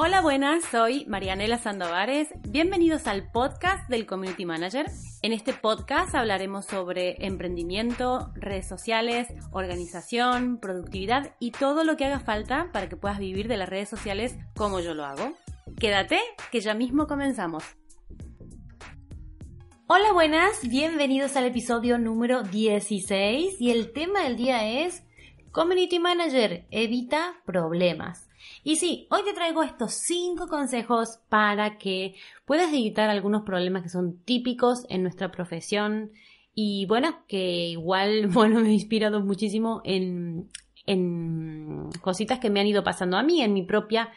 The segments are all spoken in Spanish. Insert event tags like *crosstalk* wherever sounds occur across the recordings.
Hola, buenas, soy Marianela Sandovares. Bienvenidos al podcast del Community Manager. En este podcast hablaremos sobre emprendimiento, redes sociales, organización, productividad y todo lo que haga falta para que puedas vivir de las redes sociales como yo lo hago. Quédate, que ya mismo comenzamos. Hola, buenas, bienvenidos al episodio número 16 y el tema del día es Community Manager, evita problemas. Y sí, hoy te traigo estos cinco consejos para que puedas evitar algunos problemas que son típicos en nuestra profesión y bueno, que igual, *laughs* bueno, me he inspirado muchísimo en, en cositas que me han ido pasando a mí, en mi propia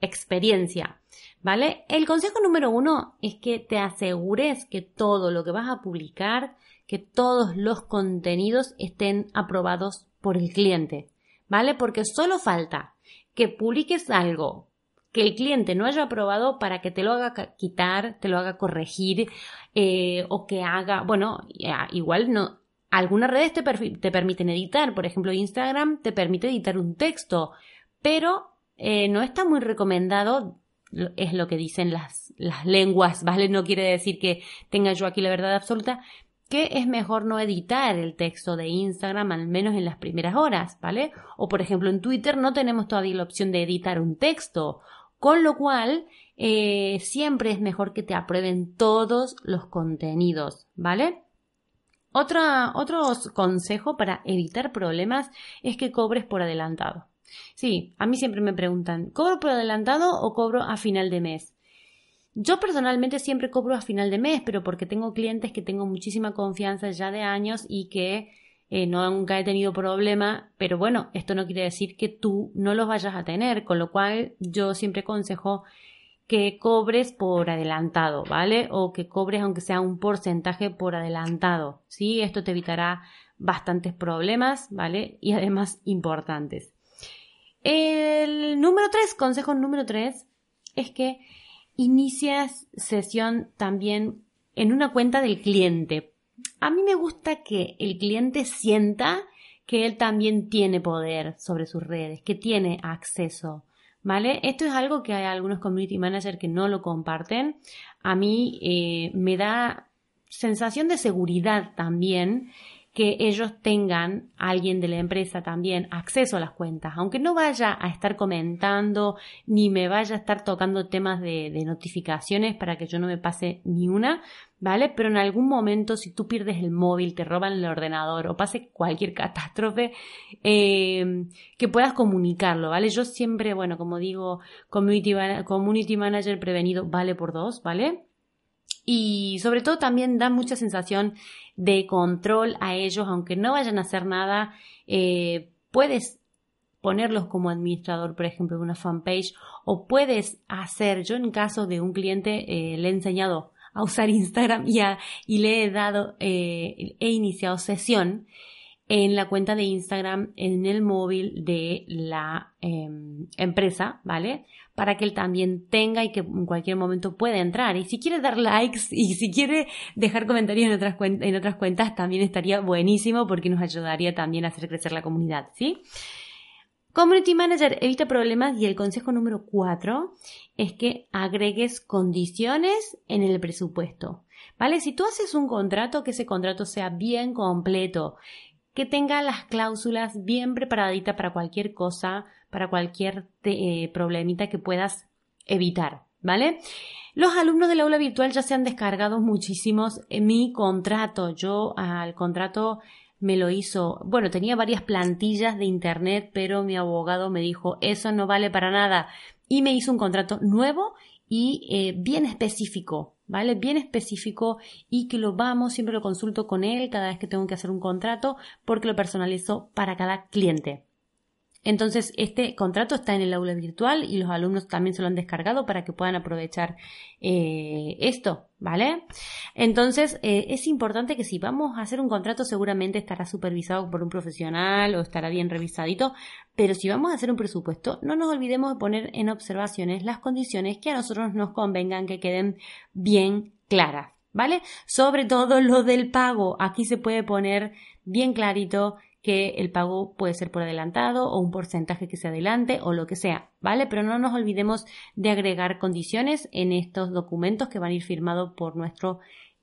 experiencia. ¿Vale? El consejo número uno es que te asegures que todo lo que vas a publicar, que todos los contenidos estén aprobados por el cliente. ¿Vale? Porque solo falta que publiques algo que el cliente no haya aprobado para que te lo haga quitar, te lo haga corregir eh, o que haga, bueno, igual no, algunas redes te, te, permiten editar, por ejemplo Instagram te permite editar un texto, pero eh, no está muy recomendado, es lo que dicen las, las lenguas, ¿vale? No quiere decir que tenga yo aquí la verdad absoluta, que es mejor no editar el texto de Instagram al menos en las primeras horas, ¿vale? O por ejemplo en Twitter no tenemos todavía la opción de editar un texto, con lo cual eh, siempre es mejor que te aprueben todos los contenidos, ¿vale? Otra, otro consejo para evitar problemas es que cobres por adelantado. Sí, a mí siempre me preguntan, ¿cobro por adelantado o cobro a final de mes? Yo personalmente siempre cobro a final de mes, pero porque tengo clientes que tengo muchísima confianza ya de años y que eh, no nunca he tenido problema, pero bueno, esto no quiere decir que tú no los vayas a tener, con lo cual yo siempre aconsejo que cobres por adelantado, ¿vale? O que cobres aunque sea un porcentaje por adelantado, ¿sí? Esto te evitará bastantes problemas, ¿vale? Y además importantes. El número tres, consejo número tres, es que inicias sesión también en una cuenta del cliente. A mí me gusta que el cliente sienta que él también tiene poder sobre sus redes, que tiene acceso. ¿Vale? Esto es algo que hay algunos community managers que no lo comparten. A mí eh, me da sensación de seguridad también que ellos tengan, alguien de la empresa también, acceso a las cuentas, aunque no vaya a estar comentando ni me vaya a estar tocando temas de, notificaciones para que yo no me pase ni una, ¿vale? Pero en algún momento, si tú pierdes el móvil, te roban el ordenador o pase cualquier *laughs* catástrofe, eh, que puedas comunicarlo, ¿vale? Yo siempre, bueno, como digo, community, community manager prevenido vale por dos, ¿vale? Y sobre todo también da mucha sensación de control a ellos, aunque no vayan a hacer nada, eh, puedes ponerlos como administrador, por ejemplo, de una fanpage, o puedes hacer, yo en caso de un cliente eh, le he enseñado a usar Instagram y, y le he dado, eh, he iniciado sesión en la cuenta de Instagram en el móvil de la em, empresa, ¿vale? Para que él también tenga y que en cualquier momento pueda entrar. Y si quiere dar likes y si quiere dejar comentarios en otras, en otras cuentas, también estaría buenísimo porque nos ayudaría también a hacer crecer la comunidad, ¿sí? Community Manager evita problemas y el consejo número cuatro es que agregues condiciones en el presupuesto. ¿Vale? Si tú haces un contrato, que ese contrato sea bien completo, que tenga las cláusulas bien preparaditas para cualquier cosa, para cualquier eh, problemita que puedas evitar, ¿vale? Los alumnos del aula virtual ya se han descargado muchísimos en mi contrato. Yo al contrato me lo hizo, bueno, tenía varias plantillas de internet, pero mi abogado me dijo, eso no vale para nada. Y me hizo un contrato nuevo y eh, bien específico, ¿vale? Bien específico y que lo vamos, siempre lo consulto con él cada vez que tengo que hacer un contrato porque lo personalizo para cada cliente. Entonces, este contrato está en el aula virtual y los alumnos también se lo han descargado para que puedan aprovechar eh, esto, ¿vale? Entonces, eh, es importante que si vamos a hacer un contrato, seguramente estará supervisado por un profesional o estará bien revisadito, pero si vamos a hacer un presupuesto, no nos olvidemos de poner en observaciones las condiciones que a nosotros nos convengan que queden bien claras, ¿vale? Sobre todo lo del pago, aquí se puede poner bien clarito que el pago puede ser por adelantado o un porcentaje que se adelante o lo que sea, ¿vale? Pero no nos olvidemos de agregar condiciones en estos documentos que van a ir firmados por nuestro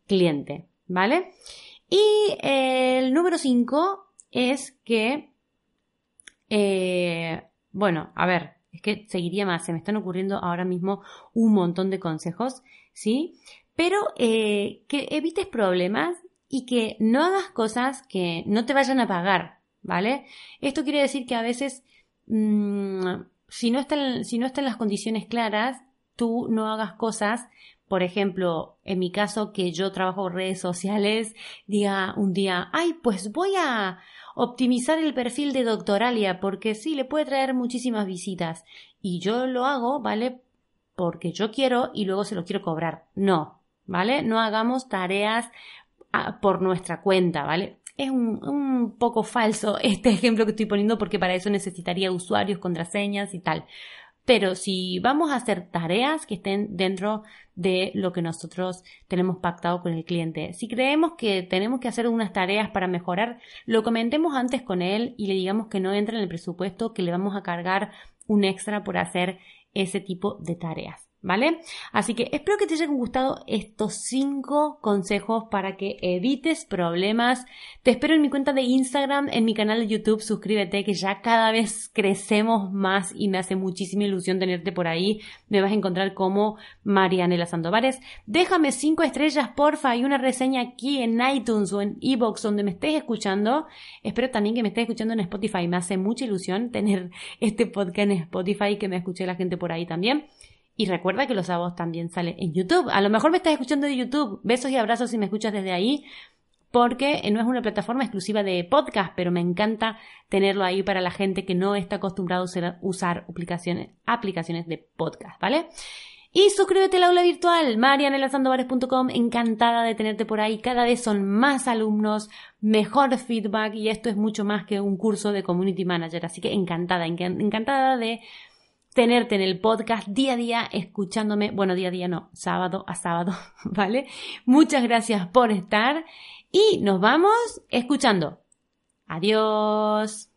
cliente, ¿vale? Y el número 5 es que, eh, bueno, a ver, es que seguiría más, se me están ocurriendo ahora mismo un montón de consejos, ¿sí? Pero eh, que evites problemas y que no hagas cosas que no te vayan a pagar, ¿vale? Esto quiere decir que a veces, mmm, si, no están, si no están las condiciones claras, tú no hagas cosas por ejemplo, en mi caso que yo trabajo redes sociales, diga un día, ay, pues voy a optimizar el perfil de Doctoralia porque sí, le puede traer muchísimas visitas. Y yo lo hago, ¿vale? Porque yo quiero y luego se lo quiero cobrar. No, ¿vale? No hagamos tareas ah, por nuestra cuenta, ¿vale? Es un, un, poco falso *laughs* este ejemplo que estoy poniendo porque para eso necesitaría usuarios, contraseñas y tal. Pero si vamos a hacer tareas que estén dentro de lo que nosotros tenemos pactado con el cliente, si creemos que tenemos que hacer unas tareas para mejorar, lo comentemos antes con él y le digamos que no entra en el presupuesto, que le vamos a cargar un extra por hacer ese tipo de tareas. ¿Vale? Así que espero que te hayan gustado estos cinco consejos para que evites problemas. Te espero en mi cuenta de Instagram, en mi canal de YouTube, suscríbete que ya cada vez crecemos más y me hace muchísima ilusión tenerte por ahí. Me vas a encontrar como Marianela Sandovares. Déjame cinco estrellas, porfa, y una reseña aquí en iTunes o en Evox donde me estés escuchando. Espero también que me estés escuchando en Spotify. Me hace mucha ilusión tener este podcast en Spotify que me escuche la gente por ahí también. Y recuerda que los sábados también sale en YouTube. A lo mejor me estás escuchando de YouTube. Besos y abrazos si me escuchas desde ahí. Porque no es una plataforma exclusiva de podcast, pero me encanta tenerlo ahí para la gente que no está acostumbrado a usar aplicaciones, aplicaciones de podcast, ¿vale? Y suscríbete al aula virtual, marianelasandovares.com, encantada de tenerte por ahí. Cada vez son más alumnos, mejor feedback y esto es mucho más que un curso de community manager. Así que encantada, encantada de tenerte en el podcast día a día escuchándome, bueno, día a día no, sábado a sábado, *laughs* ¿vale? Muchas gracias por estar y nos vamos escuchando. Adiós.